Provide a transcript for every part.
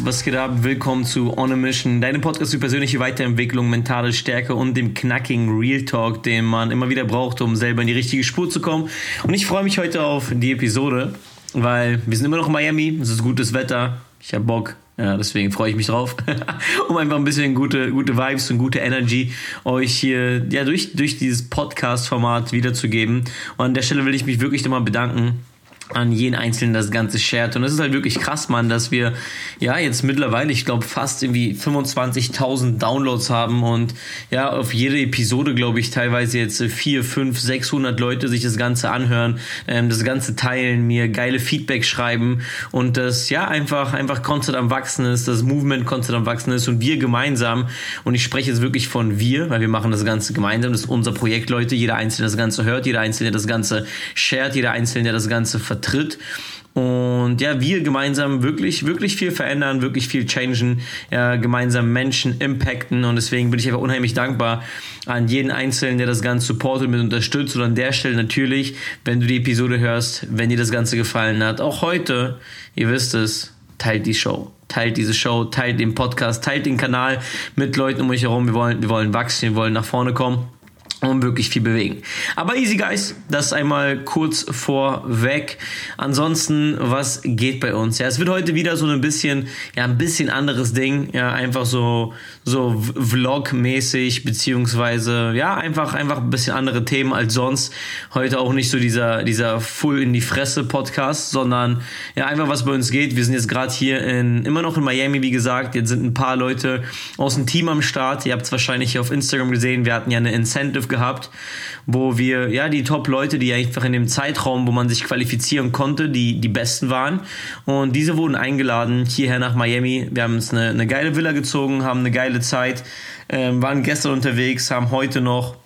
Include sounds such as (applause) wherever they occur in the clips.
Was geht ab? Willkommen zu On a Mission, deinem Podcast für persönliche Weiterentwicklung, mentale Stärke und dem knackigen Real Talk, den man immer wieder braucht, um selber in die richtige Spur zu kommen. Und ich freue mich heute auf die Episode, weil wir sind immer noch in Miami, es ist gutes Wetter, ich habe Bock, ja, deswegen freue ich mich drauf, (laughs) um einfach ein bisschen gute, gute Vibes und gute Energy euch hier ja, durch, durch dieses Podcast-Format wiederzugeben. Und an der Stelle will ich mich wirklich nochmal bedanken an jeden Einzelnen das Ganze shared. Und es ist halt wirklich krass, Mann, dass wir ja jetzt mittlerweile, ich glaube, fast irgendwie 25.000 Downloads haben und ja, auf jede Episode, glaube ich, teilweise jetzt 4, 5, 600 Leute sich das Ganze anhören, ähm, das Ganze teilen, mir geile Feedback schreiben und das ja einfach, einfach Content am Wachsen ist, das Movement Content am Wachsen ist und wir gemeinsam, und ich spreche jetzt wirklich von wir, weil wir machen das Ganze gemeinsam, das ist unser Projekt, Leute, jeder Einzelne das Ganze hört, jeder Einzelne das Ganze shared, jeder Einzelne, das Ganze vertritt, vertritt. Und ja, wir gemeinsam wirklich, wirklich viel verändern, wirklich viel changen, ja, gemeinsam Menschen impacten. Und deswegen bin ich einfach unheimlich dankbar an jeden Einzelnen, der das Ganze supportet und mit unterstützt. Und an der Stelle natürlich, wenn du die Episode hörst, wenn dir das Ganze gefallen hat, auch heute, ihr wisst es, teilt die Show. Teilt diese Show, teilt den Podcast, teilt den Kanal mit Leuten um euch herum. Wir wollen, wir wollen wachsen, wir wollen nach vorne kommen und wirklich viel bewegen. Aber easy guys, das einmal kurz vorweg. Ansonsten, was geht bei uns? Ja, es wird heute wieder so ein bisschen, ja, ein bisschen anderes Ding. Ja, einfach so, so Vlog-mäßig, beziehungsweise, ja, einfach, einfach ein bisschen andere Themen als sonst. Heute auch nicht so dieser, dieser Full in die Fresse Podcast, sondern, ja, einfach was bei uns geht. Wir sind jetzt gerade hier in, immer noch in Miami, wie gesagt. Jetzt sind ein paar Leute aus dem Team am Start. Ihr habt es wahrscheinlich auf Instagram gesehen. Wir hatten ja eine Incentive gehabt, wo wir, ja, die Top-Leute, die einfach in dem Zeitraum, wo man sich qualifizieren konnte, die, die Besten waren. Und diese wurden eingeladen hierher nach Miami. Wir haben uns eine, eine geile Villa gezogen, haben eine geile Zeit, äh, waren gestern unterwegs, haben heute noch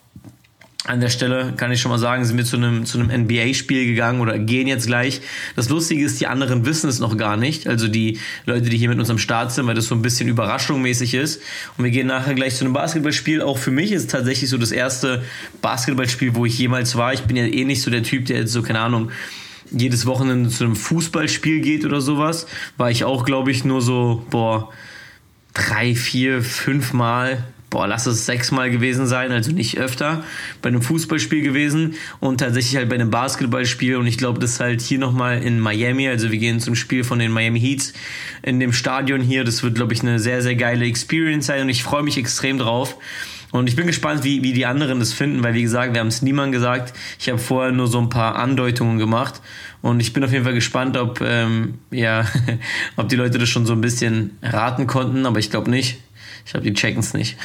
an der Stelle kann ich schon mal sagen, sind wir zu einem, zu einem NBA-Spiel gegangen oder gehen jetzt gleich. Das Lustige ist, die anderen wissen es noch gar nicht. Also die Leute, die hier mit uns am Start sind, weil das so ein bisschen überraschungmäßig ist. Und wir gehen nachher gleich zu einem Basketballspiel. Auch für mich ist es tatsächlich so das erste Basketballspiel, wo ich jemals war. Ich bin ja eh nicht so der Typ, der jetzt so, keine Ahnung, jedes Wochenende zu einem Fußballspiel geht oder sowas. War ich auch, glaube ich, nur so, boah, drei, vier, fünf Mal boah, lass es sechsmal gewesen sein, also nicht öfter, bei einem Fußballspiel gewesen und tatsächlich halt bei einem Basketballspiel und ich glaube, das ist halt hier nochmal in Miami, also wir gehen zum Spiel von den Miami Heats in dem Stadion hier, das wird, glaube ich, eine sehr, sehr geile Experience sein und ich freue mich extrem drauf. Und ich bin gespannt, wie, wie die anderen das finden, weil wie gesagt, wir haben es niemandem gesagt. Ich habe vorher nur so ein paar Andeutungen gemacht. Und ich bin auf jeden Fall gespannt, ob, ähm, ja, (laughs) ob die Leute das schon so ein bisschen raten konnten, aber ich glaube nicht. Ich glaube, die checken es nicht.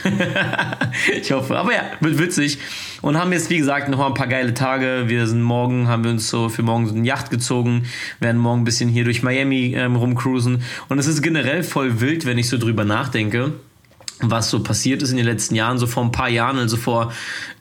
(laughs) ich hoffe. Aber ja, wird witzig. Und haben jetzt, wie gesagt, noch mal ein paar geile Tage. Wir sind morgen, haben wir uns so für morgen so eine Yacht gezogen, werden morgen ein bisschen hier durch Miami ähm, rumcruisen. Und es ist generell voll wild, wenn ich so drüber nachdenke was so passiert ist in den letzten Jahren, so vor ein paar Jahren, also vor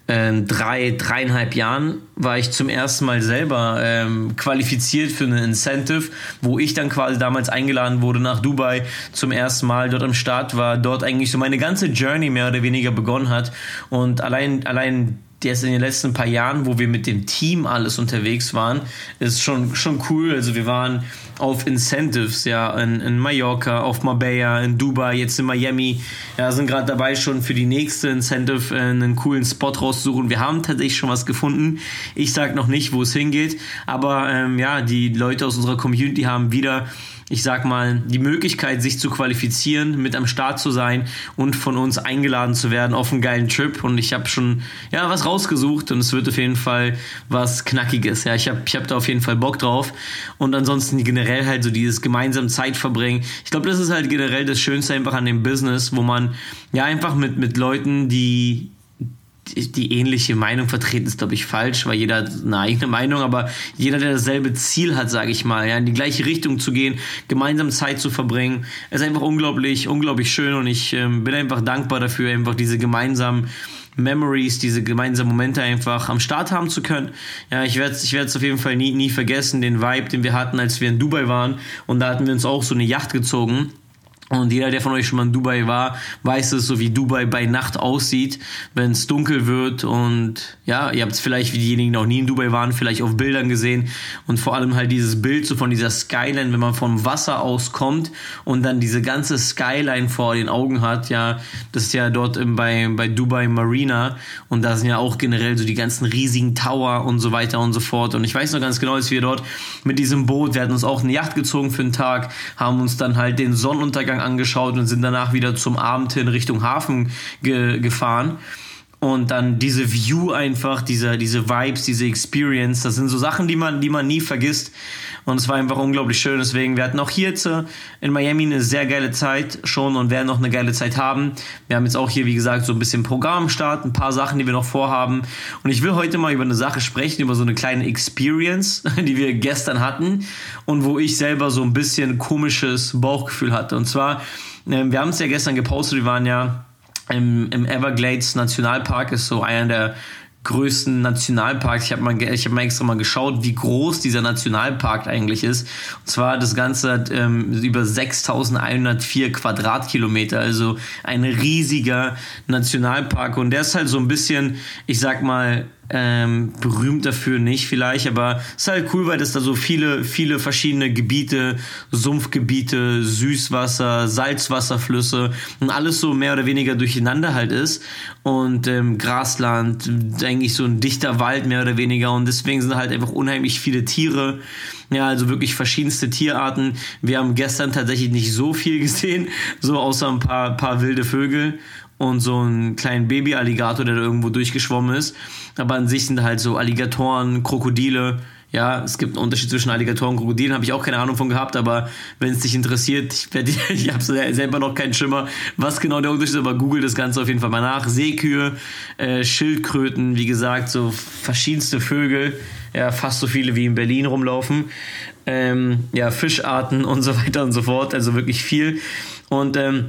äh, drei, dreieinhalb Jahren war ich zum ersten Mal selber ähm, qualifiziert für eine Incentive, wo ich dann quasi damals eingeladen wurde nach Dubai zum ersten Mal. Dort am Start war, dort eigentlich so meine ganze Journey mehr oder weniger begonnen hat. Und allein, allein jetzt in den letzten paar Jahren, wo wir mit dem Team alles unterwegs waren, ist schon, schon cool. Also wir waren auf Incentives, ja, in, in Mallorca, auf Marbella, in Dubai, jetzt in Miami. Ja, sind gerade dabei, schon für die nächste Incentive äh, einen coolen Spot rauszusuchen. Wir haben tatsächlich schon was gefunden. Ich sag noch nicht, wo es hingeht, aber ähm, ja, die Leute aus unserer Community haben wieder ich sag mal, die Möglichkeit, sich zu qualifizieren, mit am Start zu sein und von uns eingeladen zu werden auf einen geilen Trip. Und ich habe schon ja was rausgesucht und es wird auf jeden Fall was Knackiges. Ja, ich habe ich hab da auf jeden Fall Bock drauf. Und ansonsten generell halt so dieses gemeinsam Zeit verbringen. Ich glaube, das ist halt generell das Schönste einfach an dem Business, wo man ja einfach mit, mit Leuten, die die ähnliche Meinung vertreten, ist, glaube ich, falsch, weil jeder hat eine eigene Meinung, aber jeder, der dasselbe Ziel hat, sage ich mal, ja, in die gleiche Richtung zu gehen, gemeinsam Zeit zu verbringen, ist einfach unglaublich, unglaublich schön und ich ähm, bin einfach dankbar dafür, einfach diese gemeinsamen Memories, diese gemeinsamen Momente einfach am Start haben zu können. Ja, ich werde ich werde es auf jeden Fall nie, nie vergessen, den Vibe, den wir hatten, als wir in Dubai waren und da hatten wir uns auch so eine Yacht gezogen Und jeder, der von euch schon mal in Dubai war, weiß es, so wie Dubai bei Nacht aussieht, wenn es dunkel wird. Und ja, ihr habt es vielleicht, wie diejenigen, die noch nie in Dubai waren, vielleicht auf Bildern gesehen. Und vor allem halt dieses Bild so von dieser Skyline, wenn man vom Wasser aus kommt und dann diese ganze Skyline vor den Augen hat. Ja, das ist ja dort im, bei, bei Dubai Marina. Und da sind ja auch generell so die ganzen riesigen Tower und so weiter und so fort. Und ich weiß noch ganz genau, dass wir dort mit diesem Boot, wir hatten uns auch eine Yacht gezogen für einen Tag, haben uns dann halt den Sonnenuntergang angeschaut und sind danach wieder zum Abend hin Richtung Hafen ge gefahren. Und dann diese View einfach, diese, diese Vibes, diese Experience, das sind so Sachen, die man, die man nie vergisst. Und es war einfach unglaublich schön. Deswegen, wir hatten auch hier in Miami eine sehr geile Zeit schon und werden noch eine geile Zeit haben. Wir haben jetzt auch hier, wie gesagt, so ein bisschen Programmstart, ein paar Sachen, die wir noch vorhaben. Und ich will heute mal über eine Sache sprechen, über so eine kleine Experience, (laughs) die wir gestern hatten und wo ich selber so ein bisschen komisches Bauchgefühl hatte. Und zwar, ähm, wir haben es ja gestern gepostet, wir waren ja im, im Everglades Nationalpark ist so einer der größten Nationalparks. Ich habe mal, ich hab mal extra mal geschaut, wie groß dieser Nationalpark eigentlich ist. Und zwar das Ganze hat ähm, über 6.104 Quadratkilometer, also ein riesiger Nationalpark. Und der ist halt so ein bisschen, ich sag mal, ähm, berühmt dafür nicht vielleicht, aber es ist halt cool, weil es da so viele, viele verschiedene Gebiete, Sumpfgebiete, Süßwasser, Salzwasserflüsse und alles so mehr oder weniger durcheinander halt ist. Und ähm, Grasland, eigentlich so ein dichter Wald mehr oder weniger. Und deswegen sind halt einfach unheimlich viele Tiere, ja, also wirklich verschiedenste Tierarten. Wir haben gestern tatsächlich nicht so viel (laughs) gesehen, so außer ein paar, paar wilde Vögel und so einen kleinen Baby-Alligator, der da irgendwo durchgeschwommen ist. Aber an sich sind halt so Alligatoren, Krokodile. Ja, es gibt einen Unterschied zwischen Alligatoren und Krokodilen, habe ich auch keine Ahnung von gehabt, aber wenn es dich interessiert, ich, (laughs) ich habe selber noch keinen Schimmer, was genau der Unterschied ist, aber google das Ganze auf jeden Fall mal nach. Seekühe, äh, Schildkröten, wie gesagt, so verschiedenste Vögel, ja, fast so viele wie in Berlin rumlaufen. Ähm, ja, Fischarten (laughs) und so weiter und so fort, also wirklich viel. Und ähm,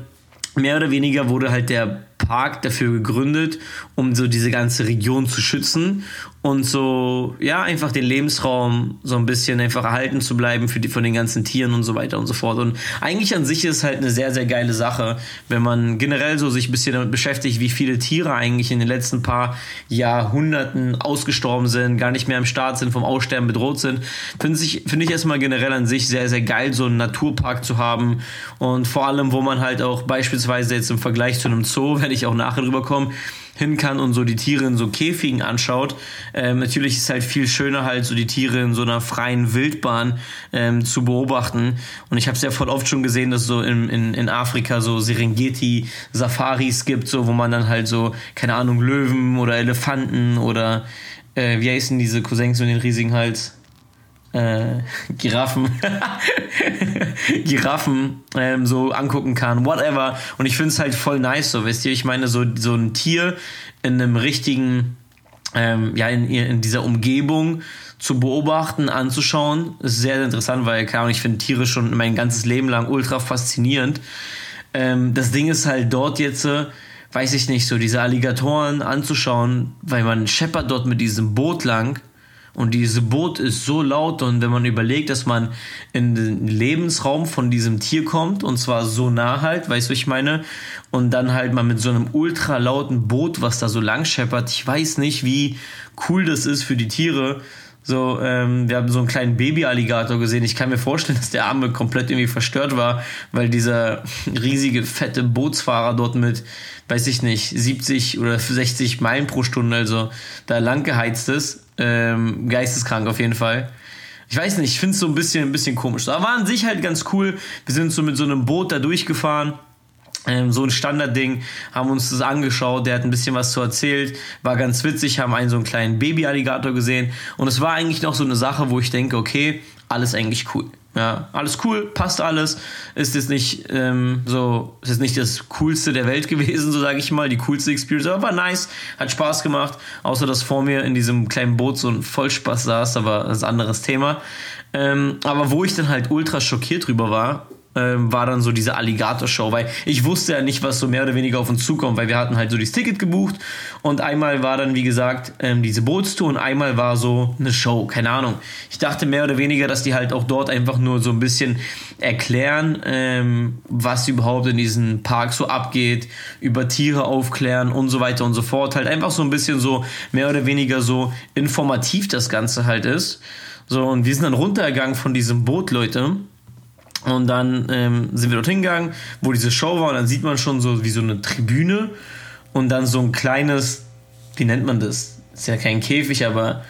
mehr oder weniger wurde halt der Park dafür gegründet, um so diese ganze Region zu schützen und so, ja, einfach den Lebensraum so ein bisschen einfach erhalten zu bleiben für die, von den ganzen Tieren und so weiter und so fort. Und eigentlich an sich ist halt eine sehr, sehr geile Sache, wenn man generell so sich ein bisschen damit beschäftigt, wie viele Tiere eigentlich in den letzten paar Jahrhunderten ausgestorben sind, gar nicht mehr im Start sind, vom Aussterben bedroht sind. Finde ich, finde ich erstmal generell an sich sehr, sehr geil, so einen Naturpark zu haben und vor allem, wo man halt auch beispielsweise jetzt im Vergleich zu einem Zoo, (laughs) werde ich auch nachher drüber kommen, hin kann und so die Tiere in so Käfigen anschaut. Ähm, natürlich ist es halt viel schöner, halt so die Tiere in so einer freien Wildbahn ähm, zu beobachten. Und ich habe es ja voll oft schon gesehen, dass so in, in, in Afrika so Serengeti-Safaris gibt, so wo man dann halt so, keine Ahnung, Löwen oder Elefanten oder äh, wie heißen diese Cousins mit den riesigen Hals? Äh, Giraffen, (laughs) Giraffen ähm, so angucken kann, whatever. Und ich finde es halt voll nice, so, weißt du, ich meine, so, so ein Tier in einem richtigen, ähm, ja, in, in dieser Umgebung zu beobachten, anzuschauen, ist sehr, sehr interessant, weil, keine Ahnung, ich finde Tiere schon mein ganzes Leben lang ultra faszinierend. Ähm, das Ding ist halt dort jetzt, äh, weiß ich nicht, so diese Alligatoren anzuschauen, weil man scheppert dort mit diesem Boot lang und dieses Boot ist so laut und wenn man überlegt, dass man in den Lebensraum von diesem Tier kommt und zwar so nah halt, weißt du, ich meine, und dann halt mal mit so einem ultra lauten Boot, was da so lang scheppert, ich weiß nicht, wie cool das ist für die Tiere. So, ähm, wir haben so einen kleinen Baby-Alligator gesehen. Ich kann mir vorstellen, (laughs) dass der Arme komplett irgendwie verstört war, weil dieser (laughs) riesige, fette Bootsfahrer dort mit, weiß ich nicht, 70 oder 60 Meilen pro Stunde, also da lang geheizt ist. Ähm, geisteskrank auf jeden Fall. Ich weiß nicht, ich finde es so ein bisschen, ein bisschen komisch. Aber war an sich halt ganz cool. Wir sind so mit so einem Boot da durchgefahren. Ähm, so ein Standardding, haben uns das angeschaut, der hat ein bisschen was zu erzählt, war ganz witzig, haben einen so einen kleinen Baby-Alligator gesehen und es war eigentlich noch so eine Sache, wo ich denke, okay, alles eigentlich cool. Ja, alles cool, passt alles. Ist jetzt nicht ähm, so, ist jetzt nicht das coolste der Welt (laughs) gewesen, so sage ich mal, die coolste Experience, aber war nice, hat Spaß gemacht. Außer dass vor mir in diesem kleinen Boot so ein Vollspaß saß, aber das ist ein anderes Thema. Ähm, aber wo ich dann halt ultra schockiert drüber war, ähm, war dann so diese Alligator-Show, weil ich wusste ja nicht, was so mehr oder weniger auf uns zukommt, weil wir hatten halt so das Ticket gebucht und einmal war dann, wie gesagt, ähm, diese Bootstour und einmal war so eine Show, keine Ahnung. Ich dachte mehr oder weniger, dass die halt auch dort einfach nur so ein bisschen erklären, ähm, was überhaupt in diesem Park so abgeht, über Tiere aufklären und so weiter und so fort. Halt einfach so ein bisschen so mehr oder weniger so informativ das Ganze halt ist. So, und wir sind dann runtergegangen von diesem Boot, Leute. Und dann ähm, sind wir dorthin gegangen, wo diese Show war, und dann sieht man schon so wie so eine Tribüne und dann so ein kleines, wie nennt man das? Ist ja kein Käfig, aber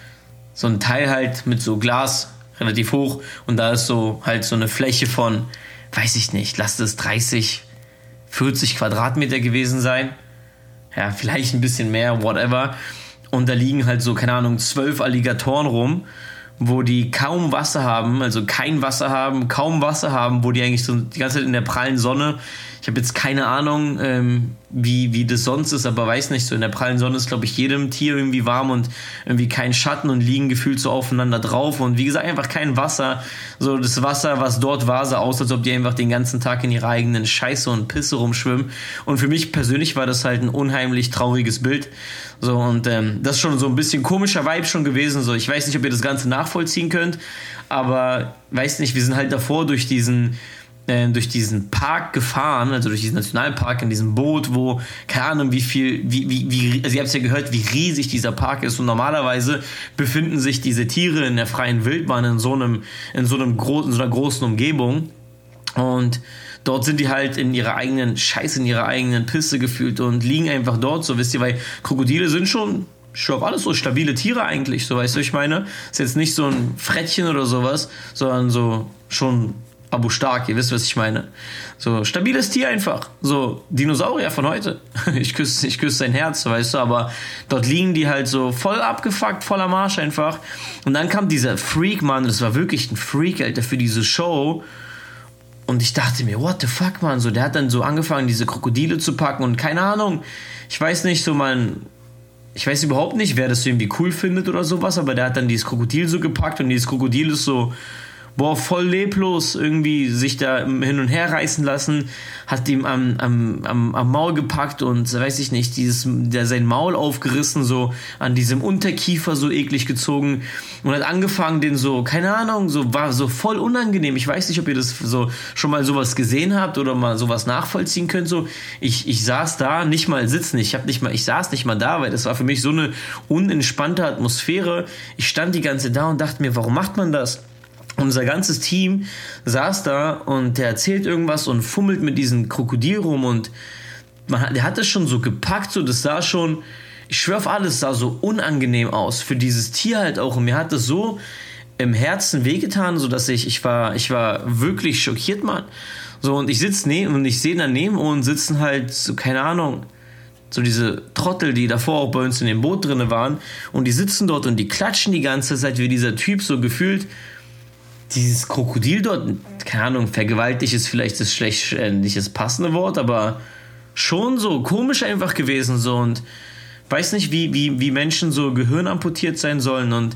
so ein Teil halt mit so Glas relativ hoch und da ist so halt so eine Fläche von, weiß ich nicht, lasst es 30, 40 Quadratmeter gewesen sein. Ja, vielleicht ein bisschen mehr, whatever. Und da liegen halt so, keine Ahnung, zwölf Alligatoren rum wo die kaum Wasser haben, also kein Wasser haben, kaum Wasser haben, wo die eigentlich so die ganze Zeit in der prallen Sonne. Ich habe jetzt keine Ahnung, ähm, wie, wie das sonst ist, aber weiß nicht, so in der prallen Sonne ist, glaube ich, jedem Tier irgendwie warm und irgendwie kein Schatten und liegen gefühlt so aufeinander drauf und wie gesagt, einfach kein Wasser. So das Wasser, was dort war, sah aus, als ob die einfach den ganzen Tag in ihrer eigenen Scheiße und Pisse rumschwimmen. Und für mich persönlich war das halt ein unheimlich trauriges Bild. So, und ähm, das ist schon so ein bisschen komischer Vibe schon gewesen. So, ich weiß nicht, ob ihr das Ganze nachvollziehen könnt, aber weiß nicht, wir sind halt davor durch diesen äh, durch diesen Park gefahren, also durch diesen Nationalpark in diesem Boot, wo, keine Ahnung, wie viel, wie, wie, wie also ihr habt ja gehört, wie riesig dieser Park ist. Und normalerweise befinden sich diese Tiere in der freien Wildbahn in so einem, in so einem großen, so einer großen Umgebung. Und dort sind die halt in ihrer eigenen Scheiße, in ihrer eigenen Pisse gefühlt und liegen einfach dort, so wisst ihr, weil Krokodile sind schon schon alles so stabile Tiere eigentlich, so weißt du, ich meine, ist jetzt nicht so ein Frettchen oder sowas, sondern so schon Abu Stark, ihr wisst, was ich meine. So stabiles Tier einfach, so Dinosaurier von heute. (laughs) Ich küsse ich küsse sein Herz, weißt du, aber dort liegen die halt so voll abgefuckt, voller Marsch einfach. Und dann kam dieser Freak, Mann, das war wirklich ein Freak, Alter, für diese Show und ich dachte mir, what the fuck, man? So, der hat dann so angefangen, diese Krokodile zu packen und keine Ahnung. Ich weiß nicht, so man. Ich weiß überhaupt nicht, wer das irgendwie cool findet oder sowas, aber der hat dann dieses Krokodil so gepackt und dieses Krokodil ist so boah, voll leblos irgendwie sich da hin und her reißen lassen, hat ihm am, am, am, am Maul gepackt und weiß ich nicht, dieses, der sein Maul aufgerissen, so an diesem Unterkiefer so eklig gezogen und hat angefangen, den so, keine Ahnung, so war so voll unangenehm. Ich weiß nicht, ob ihr das so schon mal sowas gesehen habt oder mal sowas nachvollziehen könnt. So, ich, ich saß da, nicht mal sitzen, ich habe nicht mal, ich saß nicht mal da, weil das war für mich so eine unentspannte Atmosphäre. Ich stand die ganze da und dachte mir, warum macht man das? Unser ganzes Team saß da und der erzählt irgendwas und fummelt mit diesem Krokodil rum und man hat, der hat das schon so gepackt, so das sah schon, ich schwör auf alles, sah so unangenehm aus für dieses Tier halt auch und mir hat das so im Herzen wehgetan, so dass ich, ich war, ich war wirklich schockiert, Mann. So und ich sitze neben und ich sehe daneben und sitzen halt so, keine Ahnung, so diese Trottel, die davor auch bei uns in dem Boot drinne waren und die sitzen dort und die klatschen die ganze Zeit, wie dieser Typ so gefühlt dieses Krokodil dort, keine Ahnung, vergewaltigt ist vielleicht das schlecht, äh, nicht das passende Wort, aber schon so komisch einfach gewesen so und weiß nicht, wie, wie, wie Menschen so Gehirn amputiert sein sollen und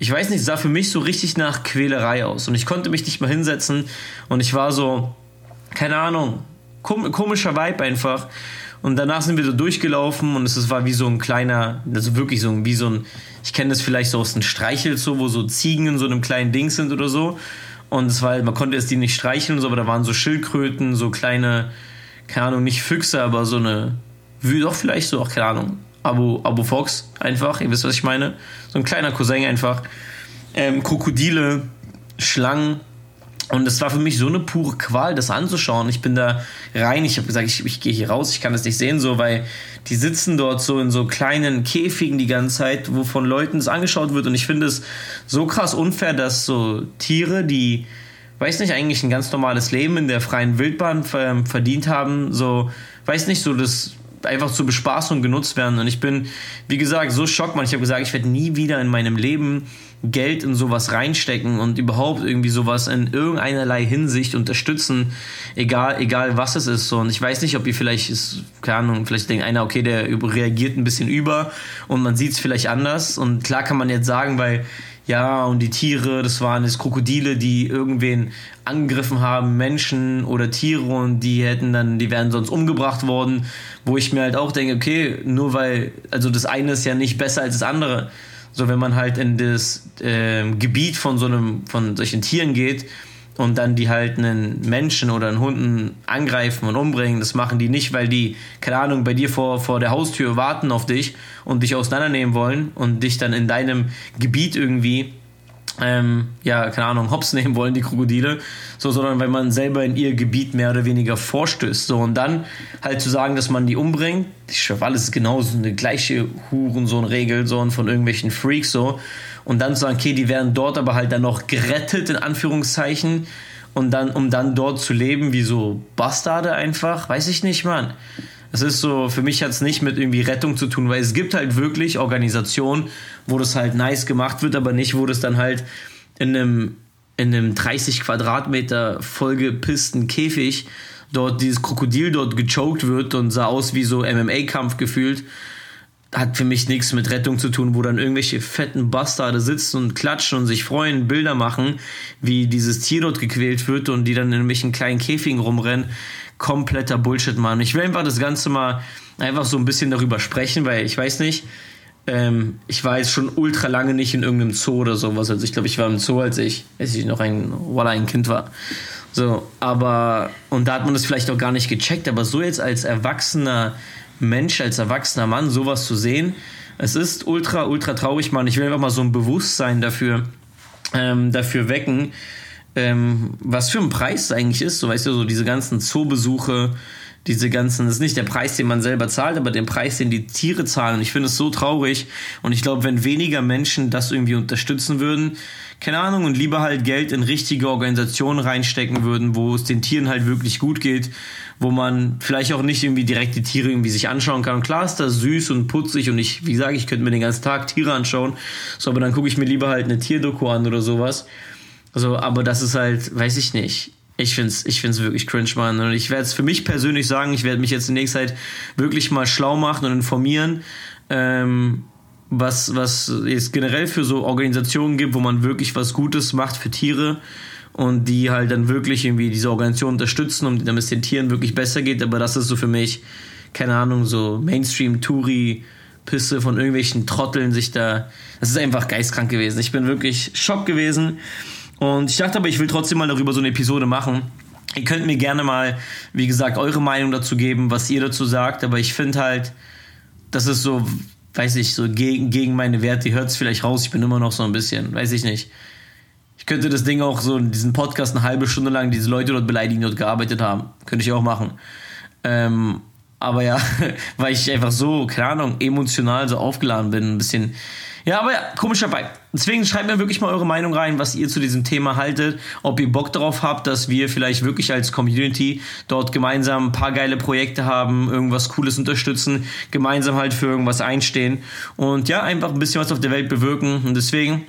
ich weiß nicht, sah für mich so richtig nach Quälerei aus und ich konnte mich nicht mal hinsetzen und ich war so, keine Ahnung, komischer Vibe einfach und danach sind wir so durchgelaufen und es war wie so ein kleiner, also wirklich so wie so ein, ich kenne das vielleicht so aus einem Streichelzoo, wo so Ziegen in so einem kleinen Ding sind oder so. Und es war, man konnte jetzt die nicht streicheln, so, aber da waren so Schildkröten, so kleine, keine Ahnung, nicht Füchse, aber so eine, wie doch vielleicht so, auch keine Ahnung, Abu, Abu Fox einfach, ihr wisst, was ich meine. So ein kleiner Cousin einfach. Ähm, Krokodile, Schlangen, und es war für mich so eine pure Qual, das anzuschauen. Ich bin da rein, ich habe gesagt, ich, ich gehe hier raus, ich kann das nicht sehen, so, weil die sitzen dort so in so kleinen Käfigen die ganze Zeit, wo von Leuten es angeschaut wird. Und ich finde es so krass unfair, dass so Tiere, die, weiß nicht, eigentlich ein ganz normales Leben in der freien Wildbahn verdient haben, so, weiß nicht, so das einfach zur Bespaßung genutzt werden. Und ich bin, wie gesagt, so schockt man. Ich habe gesagt, ich werde nie wieder in meinem Leben Geld in sowas reinstecken und überhaupt irgendwie sowas in irgendeinerlei Hinsicht unterstützen, egal, egal was es ist. So, und ich weiß nicht, ob ihr vielleicht ist, keine Ahnung, vielleicht denkt einer, okay, der reagiert ein bisschen über und man sieht es vielleicht anders. Und klar kann man jetzt sagen, weil ja, und die Tiere, das waren jetzt Krokodile, die irgendwen angegriffen haben, Menschen oder Tiere und die hätten dann, die wären sonst umgebracht worden, wo ich mir halt auch denke, okay, nur weil, also das eine ist ja nicht besser als das andere. So, wenn man halt in das äh, Gebiet von so einem, von solchen Tieren geht, und dann die halt einen Menschen oder einen Hunden angreifen und umbringen, das machen die nicht, weil die, keine Ahnung, bei dir vor, vor der Haustür warten auf dich und dich auseinandernehmen wollen und dich dann in deinem Gebiet irgendwie, ähm, ja, keine Ahnung, hops nehmen wollen, die Krokodile, so, sondern weil man selber in ihr Gebiet mehr oder weniger vorstößt. So, und dann halt zu sagen, dass man die umbringt, ich schwöre, alles ist genauso eine gleiche Hurensohn-Regel, so, und von irgendwelchen Freaks, so. Und dann zu sagen, okay, die werden dort aber halt dann noch gerettet, in Anführungszeichen, und dann, um dann dort zu leben, wie so Bastarde einfach, weiß ich nicht, Mann. Es ist so, für mich hat es nicht mit irgendwie Rettung zu tun, weil es gibt halt wirklich Organisationen, wo das halt nice gemacht wird, aber nicht, wo das dann halt in einem, in einem 30 Quadratmeter vollgepissten Käfig dort dieses Krokodil dort gechoked wird und sah aus wie so MMA-Kampf gefühlt hat für mich nichts mit Rettung zu tun, wo dann irgendwelche fetten Bastarde sitzen und klatschen und sich freuen, Bilder machen, wie dieses Tier dort gequält wird und die dann in irgendwelchen kleinen Käfigen rumrennen. Kompletter Bullshit, Mann. Ich will einfach das Ganze mal einfach so ein bisschen darüber sprechen, weil ich weiß nicht, ähm, ich war jetzt schon ultra lange nicht in irgendeinem Zoo oder sowas. Also ich glaube, ich war im Zoo, als ich, als ich noch ein, voilà, ein Kind war. So, aber, und da hat man das vielleicht auch gar nicht gecheckt, aber so jetzt als erwachsener Mensch, als erwachsener Mann sowas zu sehen. Es ist ultra, ultra traurig, Mann. Ich will einfach mal so ein Bewusstsein dafür, ähm, dafür wecken, ähm, was für ein Preis eigentlich ist. So weißt du, so diese ganzen Zoobesuche, diese ganzen, das ist nicht der Preis, den man selber zahlt, aber den Preis, den die Tiere zahlen. Und ich finde es so traurig. Und ich glaube, wenn weniger Menschen das irgendwie unterstützen würden, keine Ahnung, und lieber halt Geld in richtige Organisationen reinstecken würden, wo es den Tieren halt wirklich gut geht, wo man vielleicht auch nicht irgendwie direkt die Tiere irgendwie sich anschauen kann. Und klar ist das süß und putzig und ich, wie sage ich, könnte mir den ganzen Tag Tiere anschauen. So, aber dann gucke ich mir lieber halt eine Tierdoku an oder sowas. Also, aber das ist halt, weiß ich nicht. Ich find's, ich find's wirklich cringe, Mann. Und ich werde es für mich persönlich sagen, ich werde mich jetzt in nächster Zeit wirklich mal schlau machen und informieren, ähm, was, was es generell für so Organisationen gibt, wo man wirklich was Gutes macht für Tiere und die halt dann wirklich irgendwie diese Organisation unterstützen, um damit es den Tieren wirklich besser geht. Aber das ist so für mich, keine Ahnung, so Mainstream-Touri. Pisse von irgendwelchen Trotteln sich da. Das ist einfach geistkrank gewesen. Ich bin wirklich schock gewesen. Und ich dachte aber, ich will trotzdem mal darüber so eine Episode machen. Ihr könnt mir gerne mal, wie gesagt, eure Meinung dazu geben, was ihr dazu sagt. Aber ich finde halt, das ist so, weiß ich, so gegen, gegen meine Werte. Ihr hört es vielleicht raus, ich bin immer noch so ein bisschen, weiß ich nicht. Ich könnte das Ding auch so in diesem Podcast eine halbe Stunde lang diese Leute dort beleidigen, die dort gearbeitet haben. Könnte ich auch machen. Ähm, aber ja, (laughs) weil ich einfach so, keine Ahnung, emotional so aufgeladen bin, ein bisschen ja, aber ja, komisch dabei. Deswegen schreibt mir wirklich mal eure Meinung rein, was ihr zu diesem Thema haltet, ob ihr Bock darauf habt, dass wir vielleicht wirklich als Community dort gemeinsam ein paar geile Projekte haben, irgendwas Cooles unterstützen, gemeinsam halt für irgendwas einstehen und ja, einfach ein bisschen was auf der Welt bewirken. Und deswegen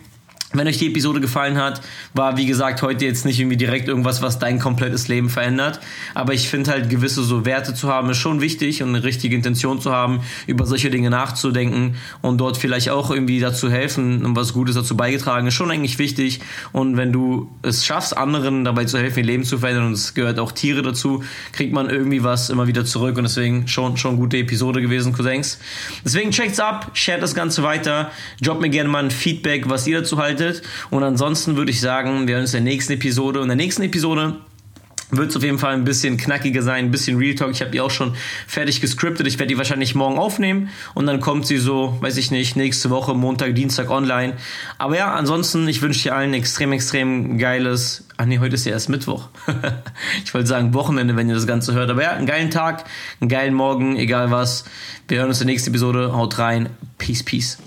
wenn euch die Episode gefallen hat, war wie gesagt heute jetzt nicht irgendwie direkt irgendwas, was dein komplettes Leben verändert. Aber ich finde halt gewisse so Werte zu haben ist schon wichtig und eine richtige Intention zu haben, über solche Dinge nachzudenken und dort vielleicht auch irgendwie dazu helfen und was Gutes dazu beigetragen ist schon eigentlich wichtig. Und wenn du es schaffst, anderen dabei zu helfen, ihr Leben zu verändern und es gehört auch Tiere dazu, kriegt man irgendwie was immer wieder zurück und deswegen schon schon gute Episode gewesen, Cousins. Deswegen checkt's ab, shared das Ganze weiter, droppt mir gerne mal ein Feedback, was ihr dazu haltet eingeschaltet. Und ansonsten würde ich sagen, wir hören uns in der nächsten Episode. Und in der nächsten Episode wird es auf jeden Fall ein bisschen knackiger sein, ein bisschen Real Talk. Ich habe die auch schon fertig gescriptet. Ich werde die wahrscheinlich morgen aufnehmen und dann kommt sie so, weiß ich nicht, nächste Woche, Montag, Dienstag online. Aber ja, ansonsten, ich wünsche dir allen extrem, extrem geiles. Ach nee, heute ist ja erst Mittwoch. (laughs) ich wollte sagen Wochenende, wenn ihr das Ganze hört. Aber ja, einen geilen Tag, einen geilen Morgen, egal was. Wir hören uns in der nächsten Episode. Haut rein. Peace, peace.